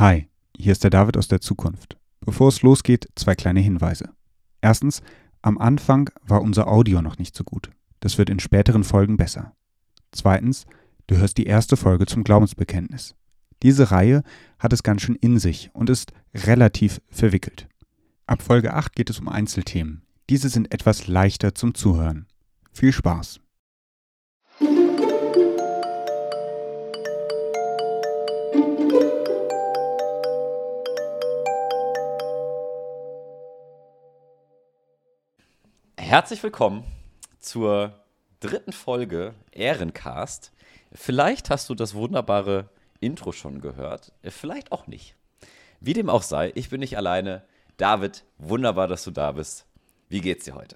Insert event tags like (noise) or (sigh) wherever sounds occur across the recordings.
Hi, hier ist der David aus der Zukunft. Bevor es losgeht, zwei kleine Hinweise. Erstens, am Anfang war unser Audio noch nicht so gut. Das wird in späteren Folgen besser. Zweitens, du hörst die erste Folge zum Glaubensbekenntnis. Diese Reihe hat es ganz schön in sich und ist relativ verwickelt. Ab Folge 8 geht es um Einzelthemen. Diese sind etwas leichter zum Zuhören. Viel Spaß! Herzlich willkommen zur dritten Folge Ehrencast. Vielleicht hast du das wunderbare Intro schon gehört, vielleicht auch nicht. Wie dem auch sei, ich bin nicht alleine. David, wunderbar, dass du da bist. Wie geht's dir heute?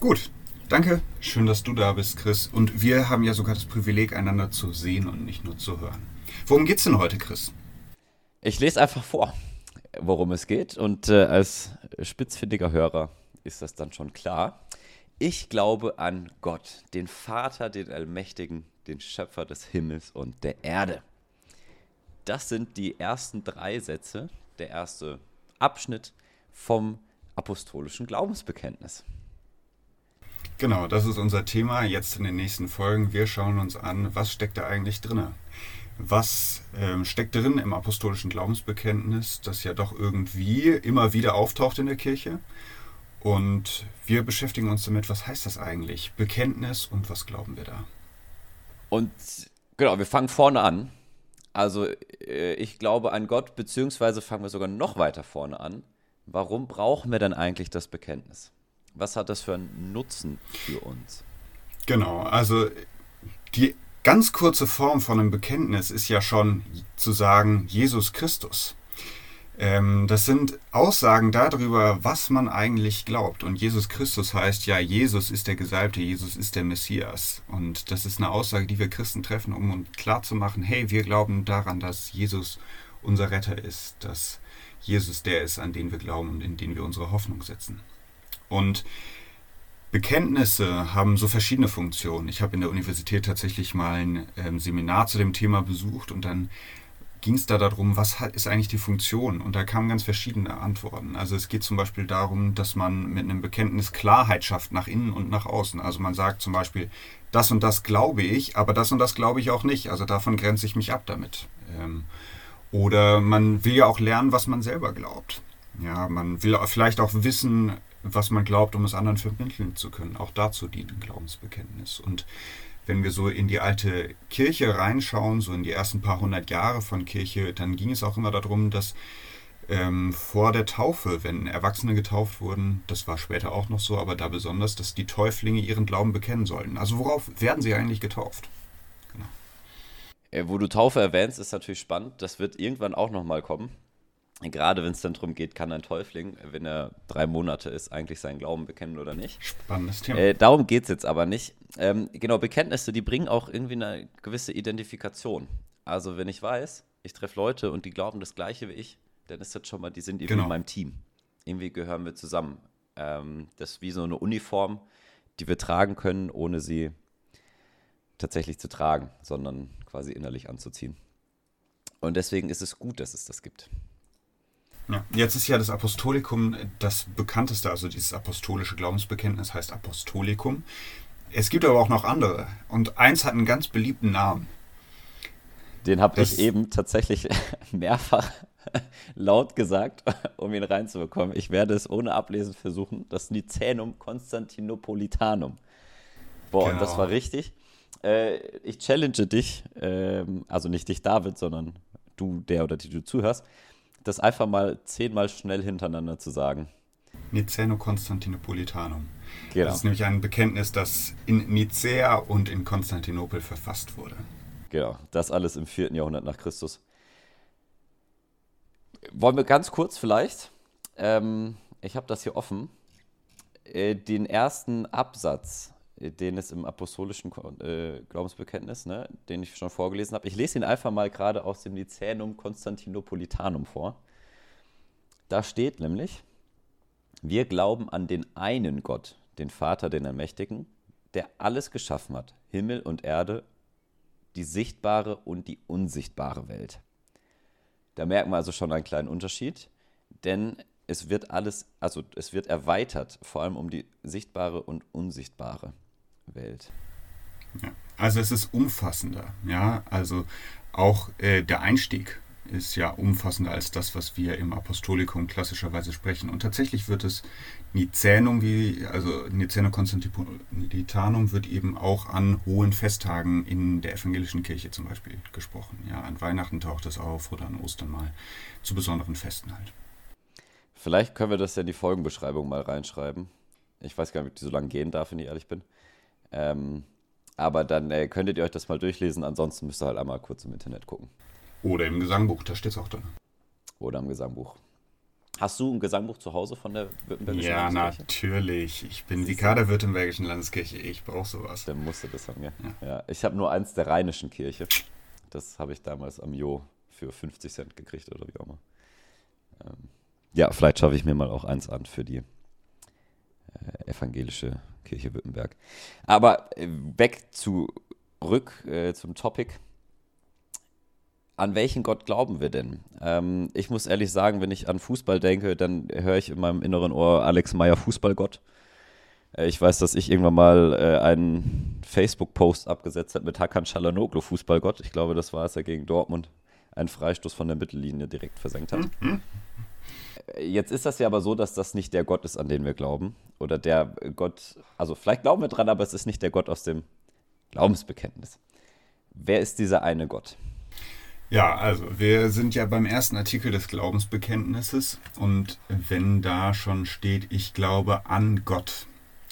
Gut, danke. Schön, dass du da bist, Chris. Und wir haben ja sogar das Privileg, einander zu sehen und nicht nur zu hören. Worum geht's denn heute, Chris? Ich lese einfach vor, worum es geht. Und äh, als spitzfindiger Hörer ist das dann schon klar. Ich glaube an Gott, den Vater, den Allmächtigen, den Schöpfer des Himmels und der Erde. Das sind die ersten drei Sätze, der erste Abschnitt vom apostolischen Glaubensbekenntnis. Genau, das ist unser Thema jetzt in den nächsten Folgen. Wir schauen uns an, was steckt da eigentlich drin? Was ähm, steckt drin im apostolischen Glaubensbekenntnis, das ja doch irgendwie immer wieder auftaucht in der Kirche? Und wir beschäftigen uns damit, was heißt das eigentlich? Bekenntnis und was glauben wir da? Und genau, wir fangen vorne an. Also äh, ich glaube an Gott, beziehungsweise fangen wir sogar noch weiter vorne an. Warum brauchen wir denn eigentlich das Bekenntnis? Was hat das für einen Nutzen für uns? Genau, also die ganz kurze Form von einem Bekenntnis ist ja schon zu sagen, Jesus Christus. Ähm, das sind Aussagen darüber, was man eigentlich glaubt. Und Jesus Christus heißt ja, Jesus ist der Gesalbte, Jesus ist der Messias. Und das ist eine Aussage, die wir Christen treffen, um uns klarzumachen, hey, wir glauben daran, dass Jesus unser Retter ist, dass Jesus der ist, an den wir glauben und in den wir unsere Hoffnung setzen. Und Bekenntnisse haben so verschiedene Funktionen. Ich habe in der Universität tatsächlich mal ein ähm, Seminar zu dem Thema besucht und dann ging es da darum, was ist eigentlich die Funktion? Und da kamen ganz verschiedene Antworten. Also es geht zum Beispiel darum, dass man mit einem Bekenntnis Klarheit schafft nach innen und nach außen. Also man sagt zum Beispiel, das und das glaube ich, aber das und das glaube ich auch nicht. Also davon grenze ich mich ab damit. Ähm, oder man will ja auch lernen, was man selber glaubt. Ja, man will vielleicht auch wissen, was man glaubt, um es anderen vermitteln zu können. Auch dazu dient ein Glaubensbekenntnis. Und wenn wir so in die alte Kirche reinschauen, so in die ersten paar hundert Jahre von Kirche, dann ging es auch immer darum, dass ähm, vor der Taufe, wenn Erwachsene getauft wurden, das war später auch noch so, aber da besonders, dass die Täuflinge ihren Glauben bekennen sollten. Also worauf werden sie eigentlich getauft? Genau. Äh, wo du Taufe erwähnst, ist natürlich spannend. Das wird irgendwann auch nochmal kommen. Gerade wenn es dann darum geht, kann ein Täufling, wenn er drei Monate ist, eigentlich seinen Glauben bekennen oder nicht. Spannendes Thema. Äh, darum geht es jetzt aber nicht. Ähm, genau, Bekenntnisse, die bringen auch irgendwie eine gewisse Identifikation. Also wenn ich weiß, ich treffe Leute und die glauben das Gleiche wie ich, dann ist das schon mal, die sind irgendwie genau. in meinem Team. Irgendwie gehören wir zusammen. Ähm, das ist wie so eine Uniform, die wir tragen können, ohne sie tatsächlich zu tragen, sondern quasi innerlich anzuziehen. Und deswegen ist es gut, dass es das gibt. Ja. Jetzt ist ja das Apostolikum das bekannteste, also dieses apostolische Glaubensbekenntnis heißt Apostolikum. Es gibt aber auch noch andere und eins hat einen ganz beliebten Namen. Den habe ich eben tatsächlich (laughs) mehrfach (laughs) laut gesagt, um ihn reinzubekommen. Ich werde es ohne Ablesen versuchen. Das Nicänum Constantinopolitanum. Boah, genau. und das genau. war richtig. Äh, ich challenge dich, ähm, also nicht dich, David, sondern du, der oder die du zuhörst, das einfach mal zehnmal schnell hintereinander zu sagen. Niceno Constantinopolitanum. Genau. Das ist nämlich ein Bekenntnis, das in Nicea und in Konstantinopel verfasst wurde. Genau, das alles im 4. Jahrhundert nach Christus. Wollen wir ganz kurz vielleicht, ähm, ich habe das hier offen, äh, den ersten Absatz den es im apostolischen äh, Glaubensbekenntnis, ne, den ich schon vorgelesen habe. Ich lese ihn einfach mal gerade aus dem Nicänum Constantinopolitanum vor. Da steht nämlich, wir glauben an den einen Gott, den Vater, den Ermächtigen, der alles geschaffen hat, Himmel und Erde, die sichtbare und die unsichtbare Welt. Da merken wir also schon einen kleinen Unterschied, denn es wird alles, also es wird erweitert, vor allem um die sichtbare und unsichtbare Welt. Ja, also es ist umfassender, ja, also auch äh, der Einstieg ist ja umfassender als das, was wir im Apostolikum klassischerweise sprechen. Und tatsächlich wird es Nizänum, wie, also Niceno Konstantinopolitanum wird eben auch an hohen Festtagen in der evangelischen Kirche zum Beispiel gesprochen. Ja, an Weihnachten taucht es auf oder an Ostern mal zu besonderen Festen halt. Vielleicht können wir das ja in die Folgenbeschreibung mal reinschreiben. Ich weiß gar nicht, ob die so lange gehen darf, wenn ich ehrlich bin. Ähm, aber dann äh, könntet ihr euch das mal durchlesen. Ansonsten müsst ihr halt einmal kurz im Internet gucken. Oder im Gesangbuch, da steht es auch drin. Oder im Gesangbuch. Hast du ein Gesangbuch zu Hause von der Württembergischen ja, Landeskirche? Ja, natürlich. Ich bin Vikar der Württembergischen Landeskirche. Ich brauche sowas. Dann musst du das haben, ja. ja. ja ich habe nur eins der Rheinischen Kirche. Das habe ich damals am Jo für 50 Cent gekriegt oder wie auch immer. Ähm, ja, vielleicht schaffe ich mir mal auch eins an für die äh, evangelische Kirche Württemberg. Aber äh, weg zurück äh, zum Topic an welchen Gott glauben wir denn? Ähm, ich muss ehrlich sagen, wenn ich an Fußball denke, dann höre ich in meinem inneren Ohr Alex Meyer Fußballgott. Äh, ich weiß, dass ich irgendwann mal äh, einen Facebook-Post abgesetzt habe mit Hakan Çalhanoğlu Fußballgott. Ich glaube, das war, als er gegen Dortmund einen Freistoß von der Mittellinie direkt versenkt hat. Mhm. Jetzt ist das ja aber so, dass das nicht der Gott ist, an den wir glauben. Oder der Gott, also vielleicht glauben wir dran, aber es ist nicht der Gott aus dem Glaubensbekenntnis. Wer ist dieser eine Gott? Ja, also wir sind ja beim ersten Artikel des Glaubensbekenntnisses und wenn da schon steht, ich glaube an Gott,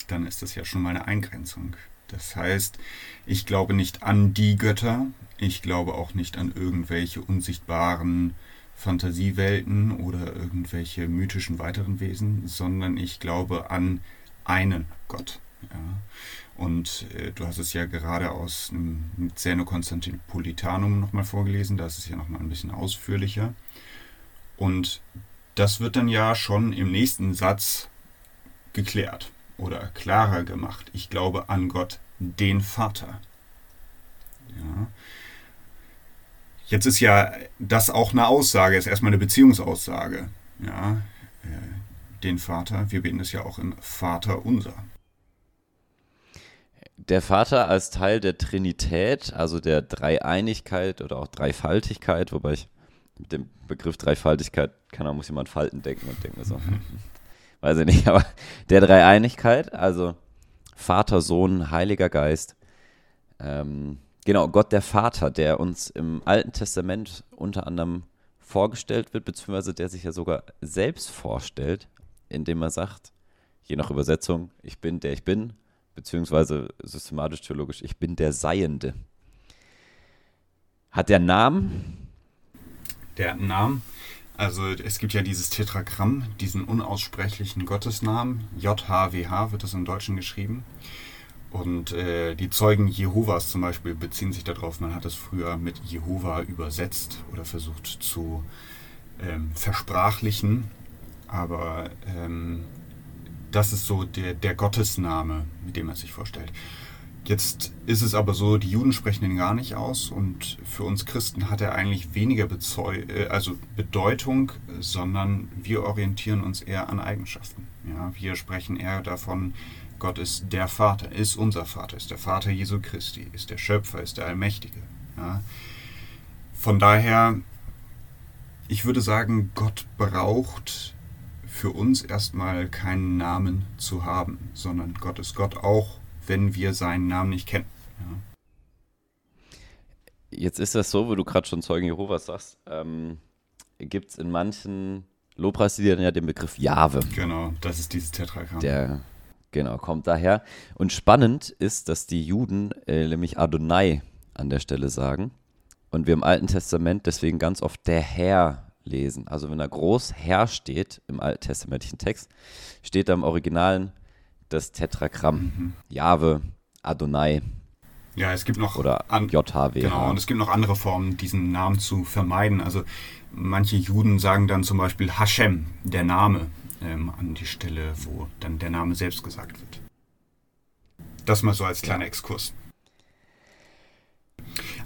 dann ist das ja schon mal eine Eingrenzung. Das heißt, ich glaube nicht an die Götter, ich glaube auch nicht an irgendwelche unsichtbaren Fantasiewelten oder irgendwelche mythischen weiteren Wesen, sondern ich glaube an einen Gott. Ja. Und äh, du hast es ja gerade aus dem Zeno Konstantinopolitanum nochmal vorgelesen, da ist es ja nochmal ein bisschen ausführlicher. Und das wird dann ja schon im nächsten Satz geklärt oder klarer gemacht. Ich glaube an Gott, den Vater. Ja. Jetzt ist ja das auch eine Aussage, ist erstmal eine Beziehungsaussage. Ja, äh, den Vater, wir beten es ja auch im Vater unser der Vater als Teil der Trinität, also der Dreieinigkeit oder auch Dreifaltigkeit, wobei ich mit dem Begriff Dreifaltigkeit, kann man muss jemand Falten denken und denken so, (laughs) weiß ich nicht, aber der Dreieinigkeit, also Vater, Sohn, Heiliger Geist, ähm, genau, Gott der Vater, der uns im Alten Testament unter anderem vorgestellt wird, beziehungsweise der sich ja sogar selbst vorstellt, indem er sagt, je nach Übersetzung, ich bin der ich bin, beziehungsweise systematisch-theologisch, ich bin der Seiende. Hat der Namen? Der hat einen Namen. Also es gibt ja dieses Tetragramm, diesen unaussprechlichen Gottesnamen. JHWH wird das im Deutschen geschrieben. Und äh, die Zeugen Jehovas zum Beispiel beziehen sich darauf. Man hat es früher mit Jehova übersetzt oder versucht zu ähm, versprachlichen. Aber ähm, das ist so der, der Gottesname, mit dem er sich vorstellt. Jetzt ist es aber so, die Juden sprechen ihn gar nicht aus und für uns Christen hat er eigentlich weniger Bezeu äh, also Bedeutung, sondern wir orientieren uns eher an Eigenschaften. Ja, wir sprechen eher davon, Gott ist der Vater, ist unser Vater, ist der Vater Jesu Christi, ist der Schöpfer, ist der Allmächtige. Ja. Von daher, ich würde sagen, Gott braucht für uns erstmal keinen Namen zu haben, sondern Gott ist Gott auch, wenn wir seinen Namen nicht kennen. Ja. Jetzt ist das so, wo du gerade schon Zeugen Jehovas sagst, ähm, gibt es in manchen Lobpreisliedern ja den Begriff Jahwe. Genau, das ist dieses Tetragramm. Der, genau, kommt daher. Und spannend ist, dass die Juden äh, nämlich Adonai an der Stelle sagen und wir im Alten Testament deswegen ganz oft der Herr lesen. Also wenn da groß Herr steht im alttestamentlichen Text, steht da im Originalen das Tetragramm. Mhm. Jahwe, Adonai. Ja, es gibt noch oder an, JHW. Genau, und es gibt noch andere Formen, diesen Namen zu vermeiden. Also manche Juden sagen dann zum Beispiel Hashem, der Name, ähm, an die Stelle, wo dann der Name selbst gesagt wird. Das mal so als kleiner ja. Exkurs.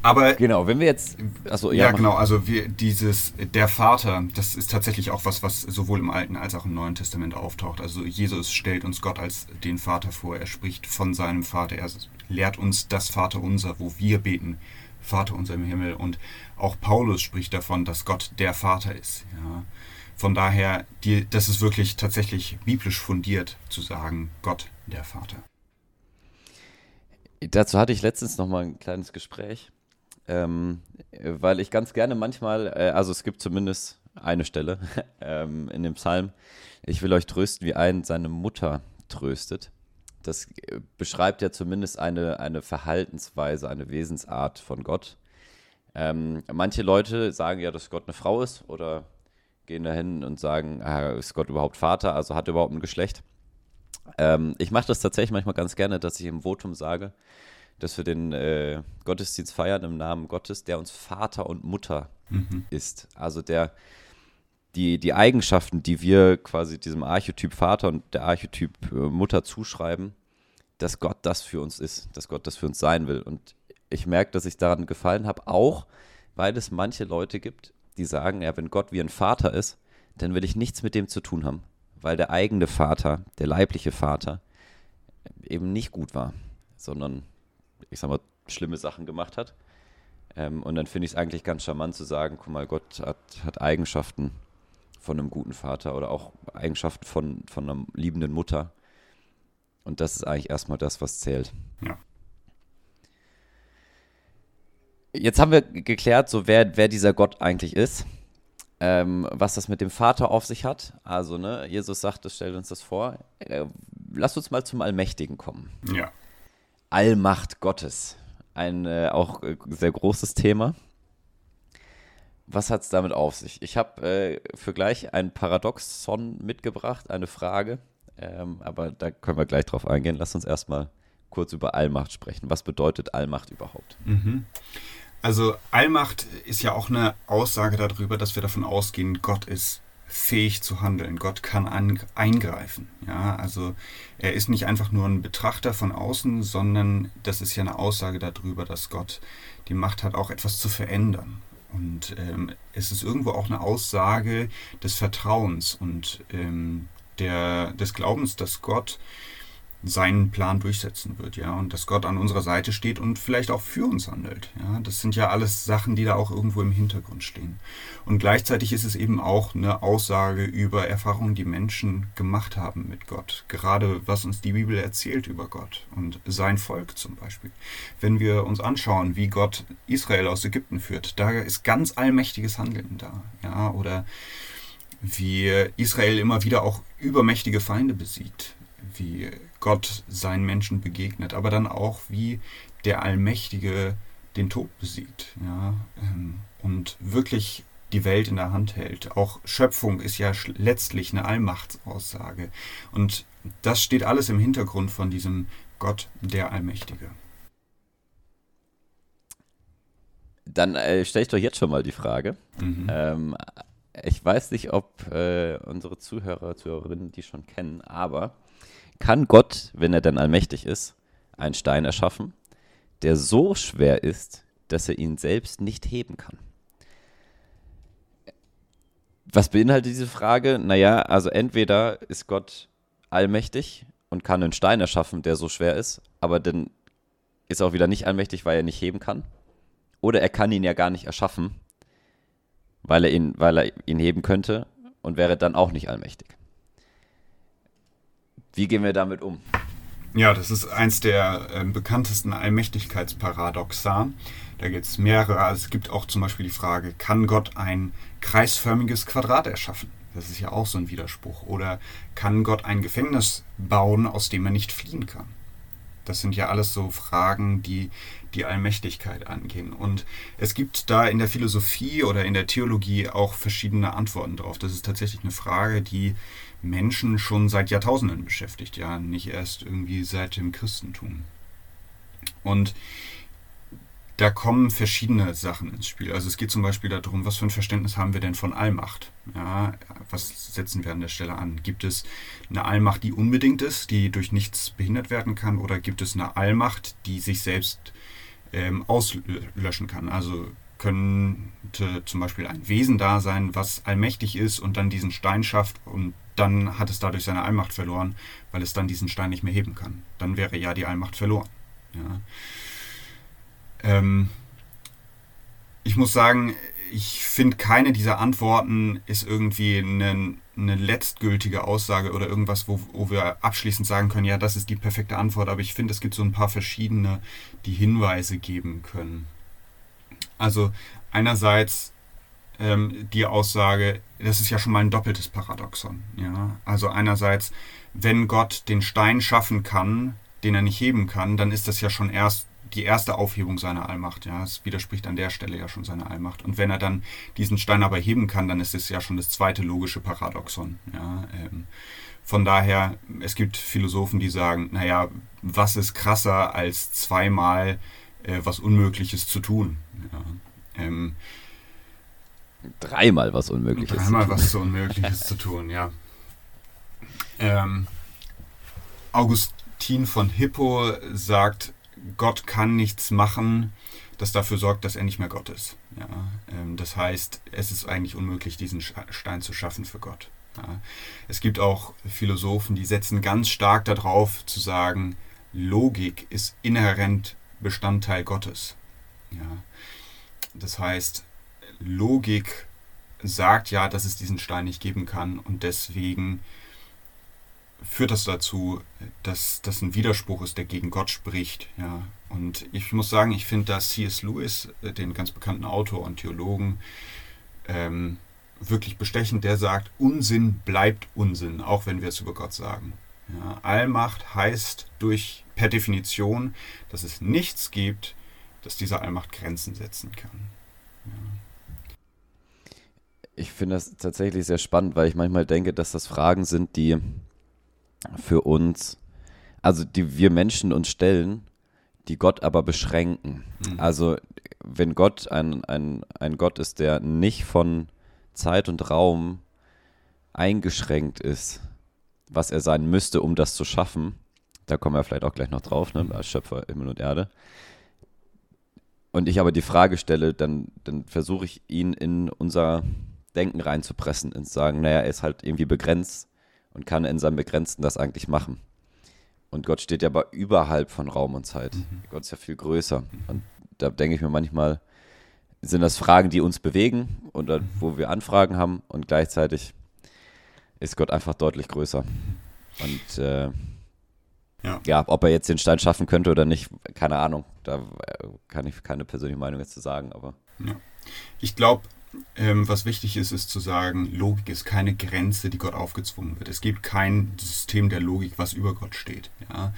Aber genau, wenn wir jetzt, also ja, ja genau, also wir, dieses der Vater, das ist tatsächlich auch was, was sowohl im Alten als auch im Neuen Testament auftaucht. Also Jesus stellt uns Gott als den Vater vor. Er spricht von seinem Vater. Er lehrt uns das Vater unser, wo wir beten, Vater unser im Himmel. Und auch Paulus spricht davon, dass Gott der Vater ist. Ja. Von daher, die, das ist wirklich tatsächlich biblisch fundiert zu sagen, Gott der Vater. Dazu hatte ich letztens noch mal ein kleines Gespräch, ähm, weil ich ganz gerne manchmal, äh, also es gibt zumindest eine Stelle (laughs) ähm, in dem Psalm, ich will euch trösten, wie ein seine Mutter tröstet. Das äh, beschreibt ja zumindest eine, eine Verhaltensweise, eine Wesensart von Gott. Ähm, manche Leute sagen ja, dass Gott eine Frau ist oder gehen dahin und sagen, ah, ist Gott überhaupt Vater, also hat er überhaupt ein Geschlecht. Ähm, ich mache das tatsächlich manchmal ganz gerne, dass ich im Votum sage, dass wir den äh, Gottesdienst feiern im Namen Gottes, der uns Vater und Mutter mhm. ist. Also der die, die Eigenschaften, die wir quasi diesem Archetyp Vater und der Archetyp äh, Mutter zuschreiben, dass Gott das für uns ist, dass Gott das für uns sein will. Und ich merke, dass ich daran gefallen habe, auch weil es manche Leute gibt, die sagen, ja, wenn Gott wie ein Vater ist, dann will ich nichts mit dem zu tun haben weil der eigene Vater, der leibliche Vater, eben nicht gut war, sondern, ich sag mal, schlimme Sachen gemacht hat. Ähm, und dann finde ich es eigentlich ganz charmant zu sagen, guck mal, Gott hat, hat Eigenschaften von einem guten Vater oder auch Eigenschaften von, von einer liebenden Mutter. Und das ist eigentlich erstmal das, was zählt. Ja. Jetzt haben wir geklärt, so wer, wer dieser Gott eigentlich ist ähm, was das mit dem Vater auf sich hat. Also, ne, Jesus sagt, das stellt uns das vor. Äh, lass uns mal zum Allmächtigen kommen. Ja. Allmacht Gottes. Ein äh, auch äh, sehr großes Thema. Was hat es damit auf sich? Ich habe äh, für gleich ein Paradoxon mitgebracht, eine Frage. Ähm, aber da können wir gleich drauf eingehen. Lass uns erstmal kurz über Allmacht sprechen. Was bedeutet Allmacht überhaupt? Mhm. Also Allmacht ist ja auch eine Aussage darüber, dass wir davon ausgehen, Gott ist fähig zu handeln. Gott kann an, eingreifen. Ja, also er ist nicht einfach nur ein Betrachter von außen, sondern das ist ja eine Aussage darüber, dass Gott die Macht hat, auch etwas zu verändern. Und ähm, es ist irgendwo auch eine Aussage des Vertrauens und ähm, der, des Glaubens, dass Gott seinen Plan durchsetzen wird, ja, und dass Gott an unserer Seite steht und vielleicht auch für uns handelt, ja. Das sind ja alles Sachen, die da auch irgendwo im Hintergrund stehen. Und gleichzeitig ist es eben auch eine Aussage über Erfahrungen, die Menschen gemacht haben mit Gott. Gerade was uns die Bibel erzählt über Gott und sein Volk zum Beispiel. Wenn wir uns anschauen, wie Gott Israel aus Ägypten führt, da ist ganz allmächtiges Handeln da, ja, oder wie Israel immer wieder auch übermächtige Feinde besiegt, wie Gott seinen Menschen begegnet, aber dann auch, wie der Allmächtige den Tod besiegt ja, ähm, und wirklich die Welt in der Hand hält. Auch Schöpfung ist ja letztlich eine Allmachtsaussage. Und das steht alles im Hintergrund von diesem Gott, der Allmächtige. Dann äh, stelle ich doch jetzt schon mal die Frage. Mhm. Ähm, ich weiß nicht, ob äh, unsere Zuhörer, Zuhörerinnen die schon kennen, aber kann Gott, wenn er dann allmächtig ist, einen Stein erschaffen, der so schwer ist, dass er ihn selbst nicht heben kann. Was beinhaltet diese Frage? Naja, also entweder ist Gott allmächtig und kann einen Stein erschaffen, der so schwer ist, aber dann ist er auch wieder nicht allmächtig, weil er nicht heben kann. Oder er kann ihn ja gar nicht erschaffen, weil er ihn, weil er ihn heben könnte und wäre dann auch nicht allmächtig. Wie gehen wir damit um? Ja, das ist eins der äh, bekanntesten Allmächtigkeitsparadoxa. Da gibt es mehrere. Also es gibt auch zum Beispiel die Frage, kann Gott ein kreisförmiges Quadrat erschaffen? Das ist ja auch so ein Widerspruch. Oder kann Gott ein Gefängnis bauen, aus dem er nicht fliehen kann? Das sind ja alles so Fragen, die die Allmächtigkeit angehen. Und es gibt da in der Philosophie oder in der Theologie auch verschiedene Antworten drauf. Das ist tatsächlich eine Frage, die Menschen schon seit Jahrtausenden beschäftigt, ja, nicht erst irgendwie seit dem Christentum. Und da kommen verschiedene Sachen ins Spiel. Also es geht zum Beispiel darum, was für ein Verständnis haben wir denn von Allmacht? Ja, was setzen wir an der Stelle an? Gibt es eine Allmacht, die unbedingt ist, die durch nichts behindert werden kann, oder gibt es eine Allmacht, die sich selbst ähm, auslöschen kann. Also könnte zum Beispiel ein Wesen da sein, was allmächtig ist und dann diesen Stein schafft und dann hat es dadurch seine Allmacht verloren, weil es dann diesen Stein nicht mehr heben kann. Dann wäre ja die Allmacht verloren. Ja. Ähm, ich muss sagen, ich finde, keine dieser Antworten ist irgendwie eine, eine letztgültige Aussage oder irgendwas, wo, wo, wir abschließend sagen können, ja, das ist die perfekte Antwort. Aber ich finde, es gibt so ein paar verschiedene, die Hinweise geben können. Also einerseits ähm, die Aussage, das ist ja schon mal ein doppeltes Paradoxon. Ja? Also einerseits, wenn Gott den Stein schaffen kann, den er nicht heben kann, dann ist das ja schon erst die erste Aufhebung seiner Allmacht. Ja, es widerspricht an der Stelle ja schon seiner Allmacht. Und wenn er dann diesen Stein aber heben kann, dann ist es ja schon das zweite logische Paradoxon. Ja, ähm, von daher, es gibt Philosophen, die sagen, naja, was ist krasser als zweimal äh, was Unmögliches zu tun? Ja, ähm, dreimal was Unmögliches. Dreimal was so Unmögliches zu tun, ja. Ähm, Augustin von Hippo sagt, Gott kann nichts machen, das dafür sorgt, dass er nicht mehr Gott ist. Ja, ähm, das heißt, es ist eigentlich unmöglich, diesen Stein zu schaffen für Gott. Ja, es gibt auch Philosophen, die setzen ganz stark darauf zu sagen, Logik ist inhärent Bestandteil Gottes. Ja, das heißt, Logik sagt ja, dass es diesen Stein nicht geben kann und deswegen führt das dazu, dass das ein Widerspruch ist, der gegen Gott spricht. Ja. Und ich muss sagen, ich finde, dass C.S. Lewis, äh, den ganz bekannten Autor und Theologen, ähm, wirklich bestechend, der sagt, Unsinn bleibt Unsinn, auch wenn wir es über Gott sagen. Ja, Allmacht heißt durch per Definition, dass es nichts gibt, das dieser Allmacht Grenzen setzen kann. Ja. Ich finde das tatsächlich sehr spannend, weil ich manchmal denke, dass das Fragen sind, die für uns, also die wir Menschen uns stellen, die Gott aber beschränken. Mhm. Also wenn Gott ein, ein, ein Gott ist, der nicht von Zeit und Raum eingeschränkt ist, was er sein müsste, um das zu schaffen, da kommen wir vielleicht auch gleich noch drauf, ne, als Schöpfer Himmel und Erde. Und ich aber die Frage stelle, dann, dann versuche ich ihn in unser Denken reinzupressen, ins Sagen, naja, er ist halt irgendwie begrenzt und kann in seinem Begrenzten das eigentlich machen. Und Gott steht ja aber überhalb von Raum und Zeit. Mhm. Gott ist ja viel größer. Und da denke ich mir manchmal, sind das Fragen, die uns bewegen oder mhm. wo wir Anfragen haben und gleichzeitig ist Gott einfach deutlich größer. Und äh, ja. ja. ob er jetzt den Stein schaffen könnte oder nicht, keine Ahnung. Da kann ich keine persönliche Meinung jetzt zu sagen, aber. Ja. Ich glaube, ähm, was wichtig ist, ist zu sagen, Logik ist keine Grenze, die Gott aufgezwungen wird. Es gibt kein System der Logik, was über Gott steht. Ja?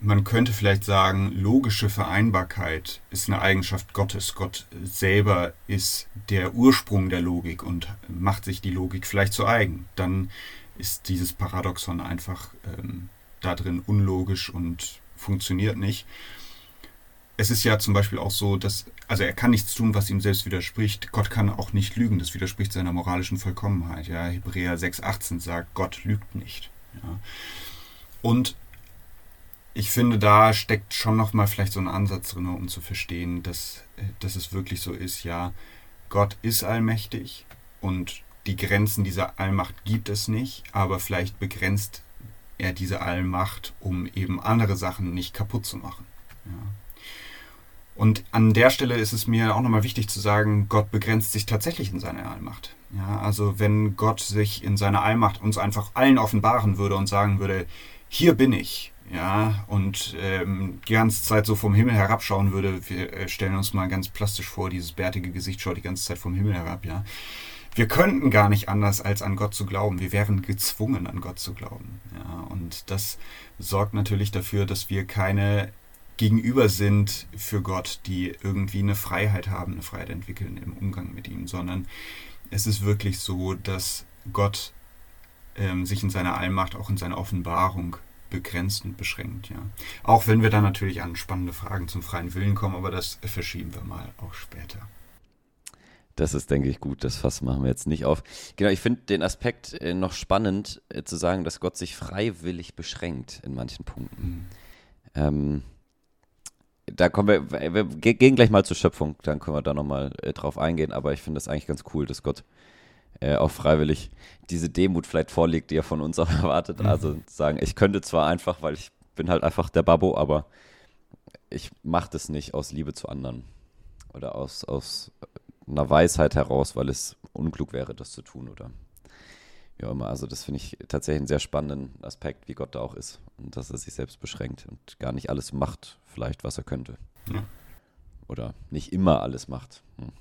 Man könnte vielleicht sagen, logische Vereinbarkeit ist eine Eigenschaft Gottes. Gott selber ist der Ursprung der Logik und macht sich die Logik vielleicht zu eigen. Dann ist dieses Paradoxon einfach ähm, da unlogisch und funktioniert nicht es ist ja zum Beispiel auch so, dass, also er kann nichts tun, was ihm selbst widerspricht. Gott kann auch nicht lügen, das widerspricht seiner moralischen Vollkommenheit. Ja? Hebräer 6,18 sagt, Gott lügt nicht. Ja? Und ich finde, da steckt schon nochmal vielleicht so ein Ansatz drin, um zu verstehen, dass, dass es wirklich so ist, ja, Gott ist allmächtig und die Grenzen dieser Allmacht gibt es nicht, aber vielleicht begrenzt er diese Allmacht, um eben andere Sachen nicht kaputt zu machen. Ja. Und an der Stelle ist es mir auch nochmal wichtig zu sagen, Gott begrenzt sich tatsächlich in seiner Allmacht. Ja, also wenn Gott sich in seiner Allmacht uns einfach allen offenbaren würde und sagen würde, hier bin ich, ja, und ähm, die ganze Zeit so vom Himmel herabschauen würde, wir äh, stellen uns mal ganz plastisch vor, dieses bärtige Gesicht schaut die ganze Zeit vom Himmel herab, ja. Wir könnten gar nicht anders, als an Gott zu glauben. Wir wären gezwungen, an Gott zu glauben. Ja, und das sorgt natürlich dafür, dass wir keine gegenüber sind für Gott, die irgendwie eine Freiheit haben, eine Freiheit entwickeln im Umgang mit ihm, sondern es ist wirklich so, dass Gott ähm, sich in seiner Allmacht, auch in seiner Offenbarung begrenzt und beschränkt. Ja. Auch wenn wir dann natürlich an spannende Fragen zum freien Willen kommen, aber das verschieben wir mal auch später. Das ist, denke ich, gut. Das Fass machen wir jetzt nicht auf. Genau, ich finde den Aspekt äh, noch spannend, äh, zu sagen, dass Gott sich freiwillig beschränkt in manchen Punkten. Mhm. Ähm, da kommen wir, wir gehen gleich mal zur Schöpfung, dann können wir da nochmal äh, drauf eingehen, aber ich finde das eigentlich ganz cool, dass Gott äh, auch freiwillig diese Demut vielleicht vorlegt, die er von uns auch (laughs) erwartet. Mhm. Also sagen, ich könnte zwar einfach, weil ich bin halt einfach der Babbo, aber ich mache das nicht aus Liebe zu anderen oder aus, aus einer Weisheit heraus, weil es unklug wäre, das zu tun oder wie auch immer. Also das finde ich tatsächlich einen sehr spannenden Aspekt, wie Gott da auch ist und dass er sich selbst beschränkt und gar nicht alles macht, vielleicht was er könnte. Ja. Oder nicht immer alles macht. Hm.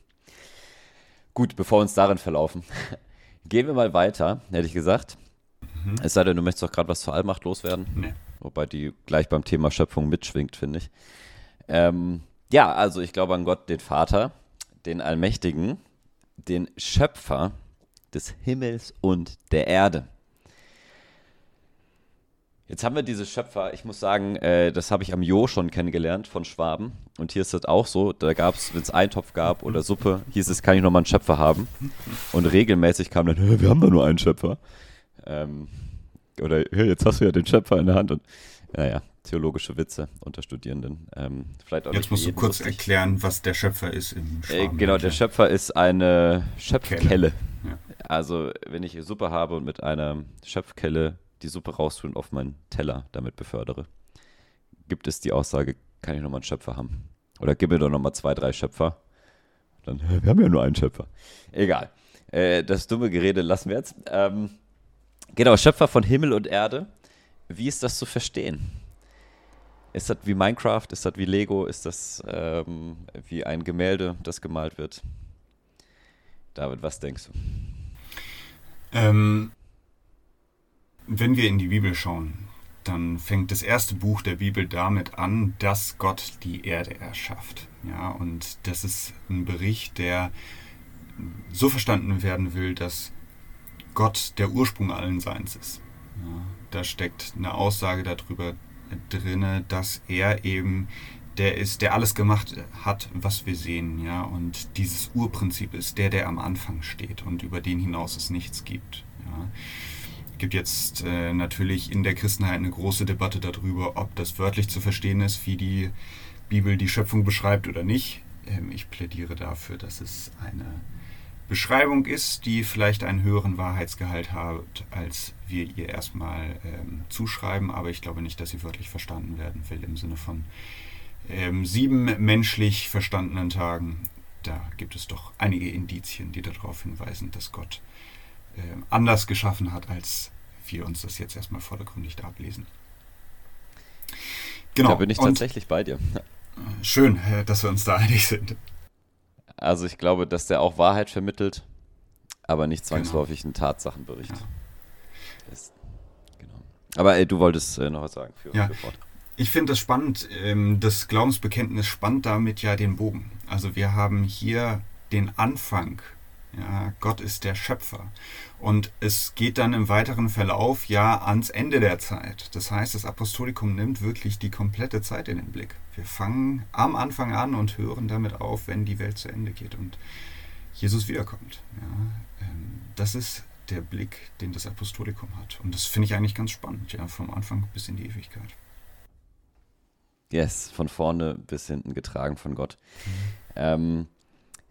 Gut, bevor wir uns darin verlaufen, (laughs) gehen wir mal weiter, hätte ich gesagt. Mhm. Es sei denn, du möchtest doch gerade was zur Allmacht loswerden. Nee. Wobei die gleich beim Thema Schöpfung mitschwingt, finde ich. Ähm, ja, also ich glaube an Gott, den Vater, den Allmächtigen, den Schöpfer des Himmels und der Erde. Jetzt haben wir diese Schöpfer, ich muss sagen, äh, das habe ich am Jo schon kennengelernt von Schwaben. Und hier ist das auch so, da gab es, wenn es Eintopf gab oder Suppe, hieß es, kann ich nochmal einen Schöpfer haben. Und regelmäßig kam dann, (laughs) wir haben da nur einen Schöpfer. Ähm, oder jetzt hast du ja den Schöpfer in der Hand. Und naja, theologische Witze unter Studierenden. Ähm, vielleicht auch Jetzt musst du kurz lustig. erklären, was der Schöpfer ist im äh, Genau, der Schöpfer ist eine Schöpfkelle. Ja. Also, wenn ich Suppe habe und mit einer Schöpfkelle die Suppe raustue und auf meinen Teller damit befördere, gibt es die Aussage, kann ich nochmal einen Schöpfer haben? Oder gib mir doch nochmal zwei, drei Schöpfer. Dann, (laughs) wir haben ja nur einen Schöpfer. Egal. Äh, das dumme Gerede lassen wir jetzt. Ähm, genau, Schöpfer von Himmel und Erde. Wie ist das zu verstehen? Ist das wie Minecraft? Ist das wie Lego? Ist das ähm, wie ein Gemälde, das gemalt wird? David, was denkst du? Ähm, wenn wir in die Bibel schauen, dann fängt das erste Buch der Bibel damit an, dass Gott die Erde erschafft. Ja, und das ist ein Bericht, der so verstanden werden will, dass Gott der Ursprung allen Seins ist. Ja, da steckt eine Aussage darüber, drin, dass er eben der ist, der alles gemacht hat, was wir sehen, ja, und dieses Urprinzip ist der, der am Anfang steht und über den hinaus es nichts gibt. Ja. Es gibt jetzt äh, natürlich in der Christenheit eine große Debatte darüber, ob das wörtlich zu verstehen ist, wie die Bibel die Schöpfung beschreibt oder nicht. Ähm, ich plädiere dafür, dass es eine Beschreibung ist, die vielleicht einen höheren Wahrheitsgehalt hat, als wir ihr erstmal ähm, zuschreiben, aber ich glaube nicht, dass sie wörtlich verstanden werden will im Sinne von ähm, sieben menschlich verstandenen Tagen. Da gibt es doch einige Indizien, die darauf hinweisen, dass Gott äh, anders geschaffen hat, als wir uns das jetzt erstmal vordergründig ablesen. Genau. Da bin ich tatsächlich bei dir. Schön, äh, dass wir uns da (laughs) einig sind. Also ich glaube, dass der auch Wahrheit vermittelt, aber nicht genau. zwangsläufig genau. einen Tatsachenbericht. Ja. Ist, genau. Aber ey, du wolltest äh, noch was sagen. Für, ja. Für ich finde das spannend. Ähm, das Glaubensbekenntnis spannt damit ja den Bogen. Also wir haben hier den Anfang. Ja, Gott ist der Schöpfer. Und es geht dann im weiteren Verlauf ja ans Ende der Zeit. Das heißt, das Apostolikum nimmt wirklich die komplette Zeit in den Blick. Wir fangen am Anfang an und hören damit auf, wenn die Welt zu Ende geht und Jesus wiederkommt. Ja, ähm, das ist der Blick, den das Apostolikum hat. Und das finde ich eigentlich ganz spannend, ja, vom Anfang bis in die Ewigkeit. Yes, von vorne bis hinten getragen von Gott. Ähm,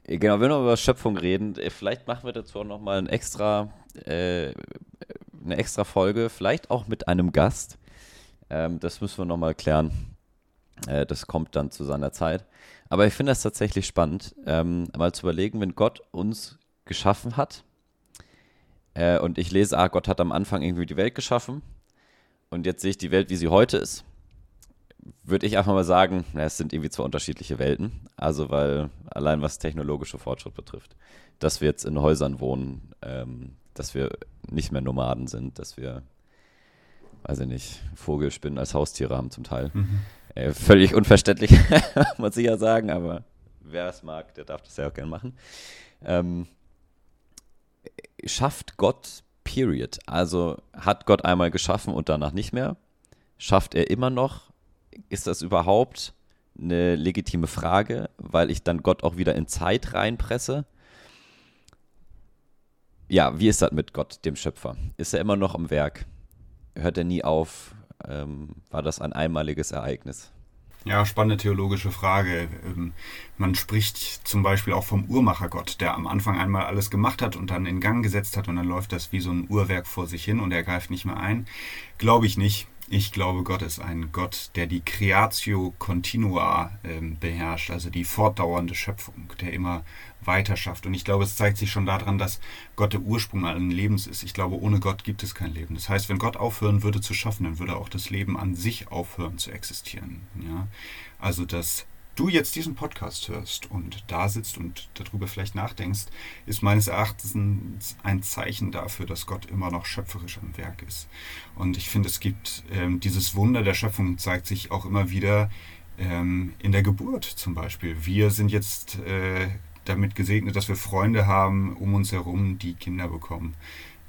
genau, wenn wir über Schöpfung reden, äh, vielleicht machen wir dazu auch nochmal ein extra, äh, eine extra Folge, vielleicht auch mit einem Gast. Ähm, das müssen wir nochmal klären. Äh, das kommt dann zu seiner Zeit. Aber ich finde das tatsächlich spannend, ähm, mal zu überlegen, wenn Gott uns geschaffen hat, äh, und ich lese, ah, Gott hat am Anfang irgendwie die Welt geschaffen und jetzt sehe ich die Welt, wie sie heute ist, würde ich einfach mal sagen, na, es sind irgendwie zwei unterschiedliche Welten. Also, weil allein was technologische Fortschritt betrifft, dass wir jetzt in Häusern wohnen, ähm, dass wir nicht mehr Nomaden sind, dass wir, weiß ich nicht, Vogelspinnen als Haustiere haben zum Teil. Mhm. Äh, völlig unverständlich, (laughs) muss ich ja sagen, aber wer es mag, der darf das ja auch gerne machen. Ähm, schafft Gott, period. Also hat Gott einmal geschaffen und danach nicht mehr? Schafft er immer noch? Ist das überhaupt eine legitime Frage, weil ich dann Gott auch wieder in Zeit reinpresse? Ja, wie ist das mit Gott, dem Schöpfer? Ist er immer noch am Werk? Hört er nie auf? Ähm, war das ein einmaliges Ereignis? Ja, spannende theologische Frage. Ähm, man spricht zum Beispiel auch vom Uhrmachergott, der am Anfang einmal alles gemacht hat und dann in Gang gesetzt hat und dann läuft das wie so ein Uhrwerk vor sich hin und er greift nicht mehr ein. Glaube ich nicht. Ich glaube, Gott ist ein Gott, der die Creatio Continua äh, beherrscht, also die fortdauernde Schöpfung, der immer weiter schafft. Und ich glaube, es zeigt sich schon daran, dass Gott der Ursprung allen Lebens ist. Ich glaube, ohne Gott gibt es kein Leben. Das heißt, wenn Gott aufhören würde zu schaffen, dann würde auch das Leben an sich aufhören zu existieren. Ja? Also das du jetzt diesen Podcast hörst und da sitzt und darüber vielleicht nachdenkst, ist meines Erachtens ein Zeichen dafür, dass Gott immer noch schöpferisch am Werk ist. Und ich finde, es gibt ähm, dieses Wunder der Schöpfung zeigt sich auch immer wieder ähm, in der Geburt zum Beispiel. Wir sind jetzt äh, damit gesegnet, dass wir Freunde haben um uns herum, die Kinder bekommen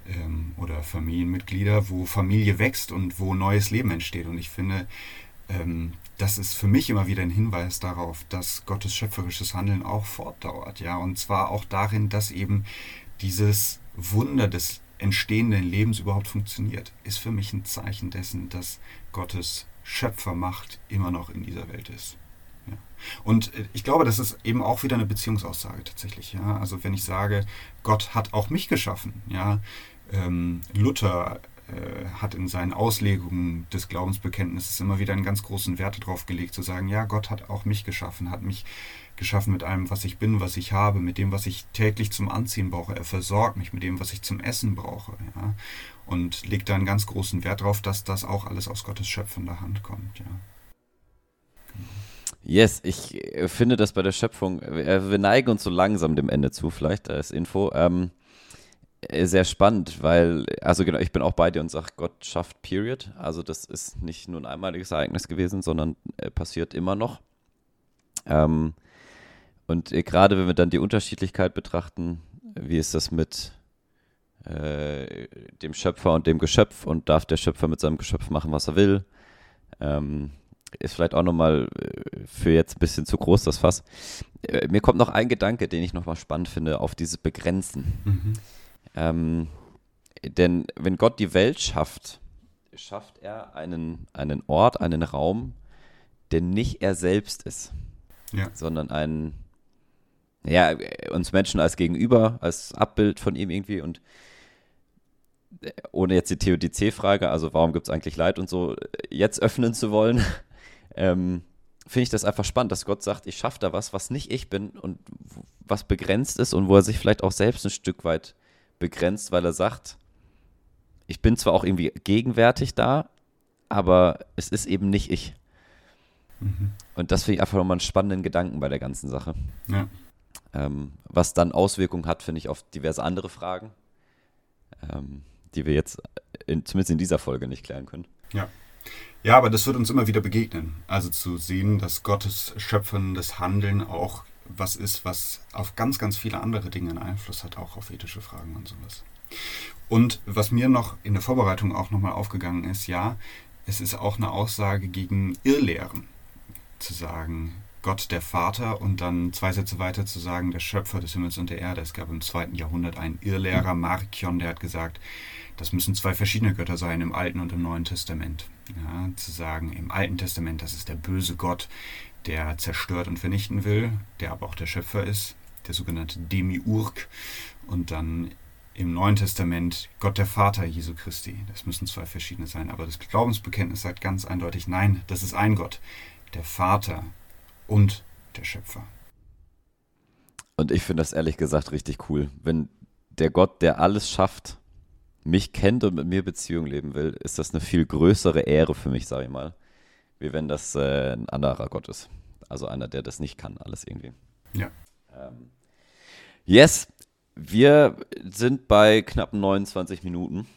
ähm, oder Familienmitglieder, wo Familie wächst und wo neues Leben entsteht. Und ich finde, ähm, das ist für mich immer wieder ein Hinweis darauf, dass Gottes schöpferisches Handeln auch fortdauert, ja, und zwar auch darin, dass eben dieses Wunder des entstehenden Lebens überhaupt funktioniert, ist für mich ein Zeichen dessen, dass Gottes Schöpfermacht immer noch in dieser Welt ist. Ja. Und äh, ich glaube, das ist eben auch wieder eine Beziehungsaussage tatsächlich. Ja? Also wenn ich sage, Gott hat auch mich geschaffen, ja, ähm, Luther hat in seinen Auslegungen des Glaubensbekenntnisses immer wieder einen ganz großen Wert darauf gelegt, zu sagen, ja, Gott hat auch mich geschaffen, hat mich geschaffen mit allem, was ich bin, was ich habe, mit dem, was ich täglich zum Anziehen brauche. Er versorgt mich mit dem, was ich zum Essen brauche. Ja? Und legt da einen ganz großen Wert darauf, dass das auch alles aus Gottes schöpfender Hand kommt. Ja. Yes, ich finde das bei der Schöpfung, wir neigen uns so langsam dem Ende zu, vielleicht als Info. Ähm, äh, sehr spannend, weil, also genau, ich bin auch bei dir und sage, Gott schafft Period. Also das ist nicht nur ein einmaliges Ereignis gewesen, sondern äh, passiert immer noch. Ähm, und äh, gerade wenn wir dann die Unterschiedlichkeit betrachten, wie ist das mit äh, dem Schöpfer und dem Geschöpf und darf der Schöpfer mit seinem Geschöpf machen, was er will, ähm, ist vielleicht auch nochmal äh, für jetzt ein bisschen zu groß das Fass. Äh, mir kommt noch ein Gedanke, den ich nochmal spannend finde, auf dieses Begrenzen. Mhm. Ähm, denn wenn Gott die Welt schafft, schafft er einen, einen Ort, einen Raum, der nicht er selbst ist, ja. sondern ein, ja, uns Menschen als Gegenüber, als Abbild von ihm irgendwie und äh, ohne jetzt die Theodizee-Frage, also warum gibt es eigentlich Leid und so, jetzt öffnen zu wollen, (laughs) ähm, finde ich das einfach spannend, dass Gott sagt, ich schaffe da was, was nicht ich bin und was begrenzt ist und wo er sich vielleicht auch selbst ein Stück weit begrenzt, weil er sagt, ich bin zwar auch irgendwie gegenwärtig da, aber es ist eben nicht ich. Mhm. Und das finde ich einfach nochmal einen spannenden Gedanken bei der ganzen Sache. Ja. Ähm, was dann Auswirkungen hat, finde ich, auf diverse andere Fragen, ähm, die wir jetzt in, zumindest in dieser Folge nicht klären können. Ja. Ja, aber das wird uns immer wieder begegnen. Also zu sehen, dass Gottes schöpfendes Handeln auch was ist, was auf ganz, ganz viele andere Dinge einen Einfluss hat, auch auf ethische Fragen und sowas. Und was mir noch in der Vorbereitung auch nochmal aufgegangen ist, ja, es ist auch eine Aussage gegen Irrlehren, zu sagen, Gott der Vater und dann zwei Sätze weiter zu sagen, der Schöpfer des Himmels und der Erde. Es gab im zweiten Jahrhundert einen Irrlehrer, Markion, der hat gesagt, das müssen zwei verschiedene Götter sein im Alten und im Neuen Testament. Ja, zu sagen, im Alten Testament, das ist der böse Gott, der zerstört und vernichten will, der aber auch der Schöpfer ist, der sogenannte Demiurg. Und dann im Neuen Testament Gott der Vater Jesu Christi. Das müssen zwei verschiedene sein. Aber das Glaubensbekenntnis sagt ganz eindeutig, nein, das ist ein Gott, der Vater und der Schöpfer. Und ich finde das ehrlich gesagt richtig cool. Wenn der Gott, der alles schafft, mich kennt und mit mir Beziehung leben will, ist das eine viel größere Ehre für mich, sage ich mal, wie wenn das äh, ein anderer Gott ist. Also einer, der das nicht kann, alles irgendwie. Ja. Ähm, yes, wir sind bei knapp 29 Minuten.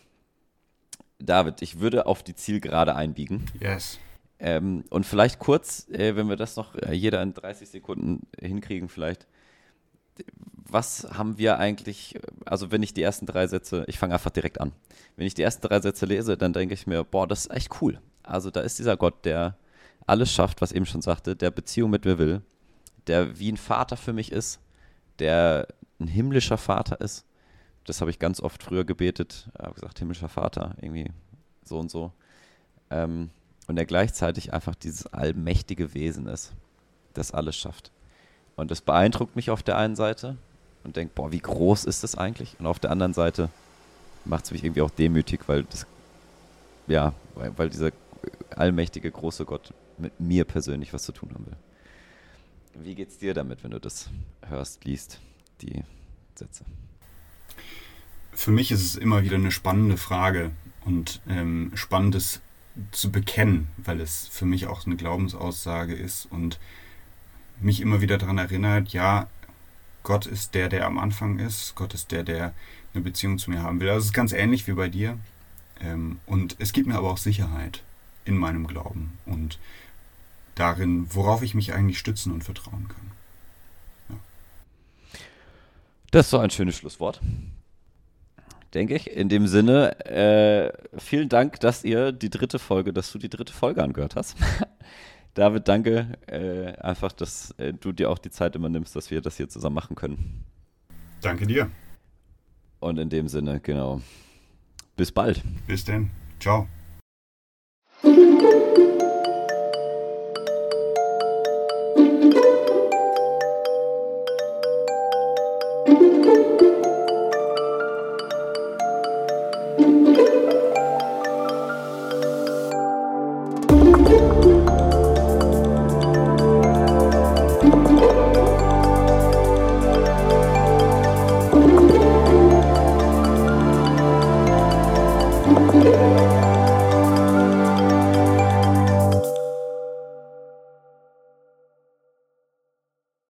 David, ich würde auf die Zielgerade einbiegen. Yes. Ähm, und vielleicht kurz, äh, wenn wir das noch äh, jeder in 30 Sekunden hinkriegen, vielleicht. Was haben wir eigentlich, also wenn ich die ersten drei Sätze, ich fange einfach direkt an. Wenn ich die ersten drei Sätze lese, dann denke ich mir, boah, das ist echt cool. Also da ist dieser Gott, der alles schafft, was eben schon sagte, der Beziehung mit mir will, der wie ein Vater für mich ist, der ein himmlischer Vater ist. Das habe ich ganz oft früher gebetet, habe gesagt, himmlischer Vater, irgendwie so und so. Ähm, und er gleichzeitig einfach dieses allmächtige Wesen ist, das alles schafft. Und das beeindruckt mich auf der einen Seite und denkt, boah, wie groß ist das eigentlich? Und auf der anderen Seite macht es mich irgendwie auch demütig, weil das, ja, weil, weil dieser allmächtige große Gott mit mir persönlich was zu tun haben will. Wie geht's dir damit, wenn du das hörst, liest, die Sätze? Für mich ist es immer wieder eine spannende Frage und ähm, spannendes zu bekennen, weil es für mich auch eine Glaubensaussage ist und mich immer wieder daran erinnert, ja, Gott ist der, der am Anfang ist, Gott ist der, der eine Beziehung zu mir haben will. Also es ist ganz ähnlich wie bei dir. Ähm, und es gibt mir aber auch Sicherheit in meinem Glauben und darin, worauf ich mich eigentlich stützen und vertrauen kann. Ja. Das ist so ein schönes Schlusswort denke ich. In dem Sinne, äh, vielen Dank, dass ihr die dritte Folge, dass du die dritte Folge angehört hast. (laughs) David, danke äh, einfach, dass äh, du dir auch die Zeit immer nimmst, dass wir das hier zusammen machen können. Danke dir. Und in dem Sinne, genau. Bis bald. Bis denn. Ciao.